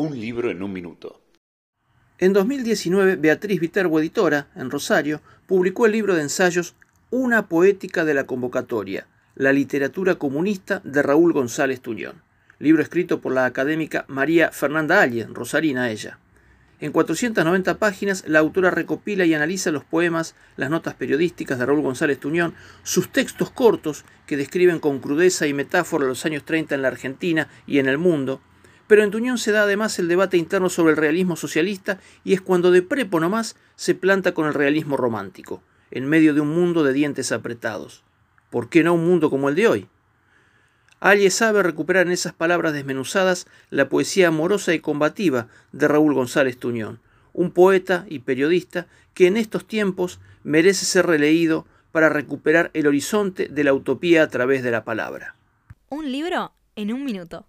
Un libro en un minuto. En 2019, Beatriz Viterbo, editora, en Rosario, publicó el libro de ensayos Una poética de la convocatoria, la literatura comunista de Raúl González Tuñón, libro escrito por la académica María Fernanda Allen, rosarina ella. En 490 páginas, la autora recopila y analiza los poemas, las notas periodísticas de Raúl González Tuñón, sus textos cortos que describen con crudeza y metáfora los años 30 en la Argentina y en el mundo, pero en Tuñón se da además el debate interno sobre el realismo socialista y es cuando de prepo nomás se planta con el realismo romántico, en medio de un mundo de dientes apretados. ¿Por qué no un mundo como el de hoy? Alle sabe recuperar en esas palabras desmenuzadas la poesía amorosa y combativa de Raúl González Tuñón, un poeta y periodista que en estos tiempos merece ser releído para recuperar el horizonte de la utopía a través de la palabra. Un libro en un minuto.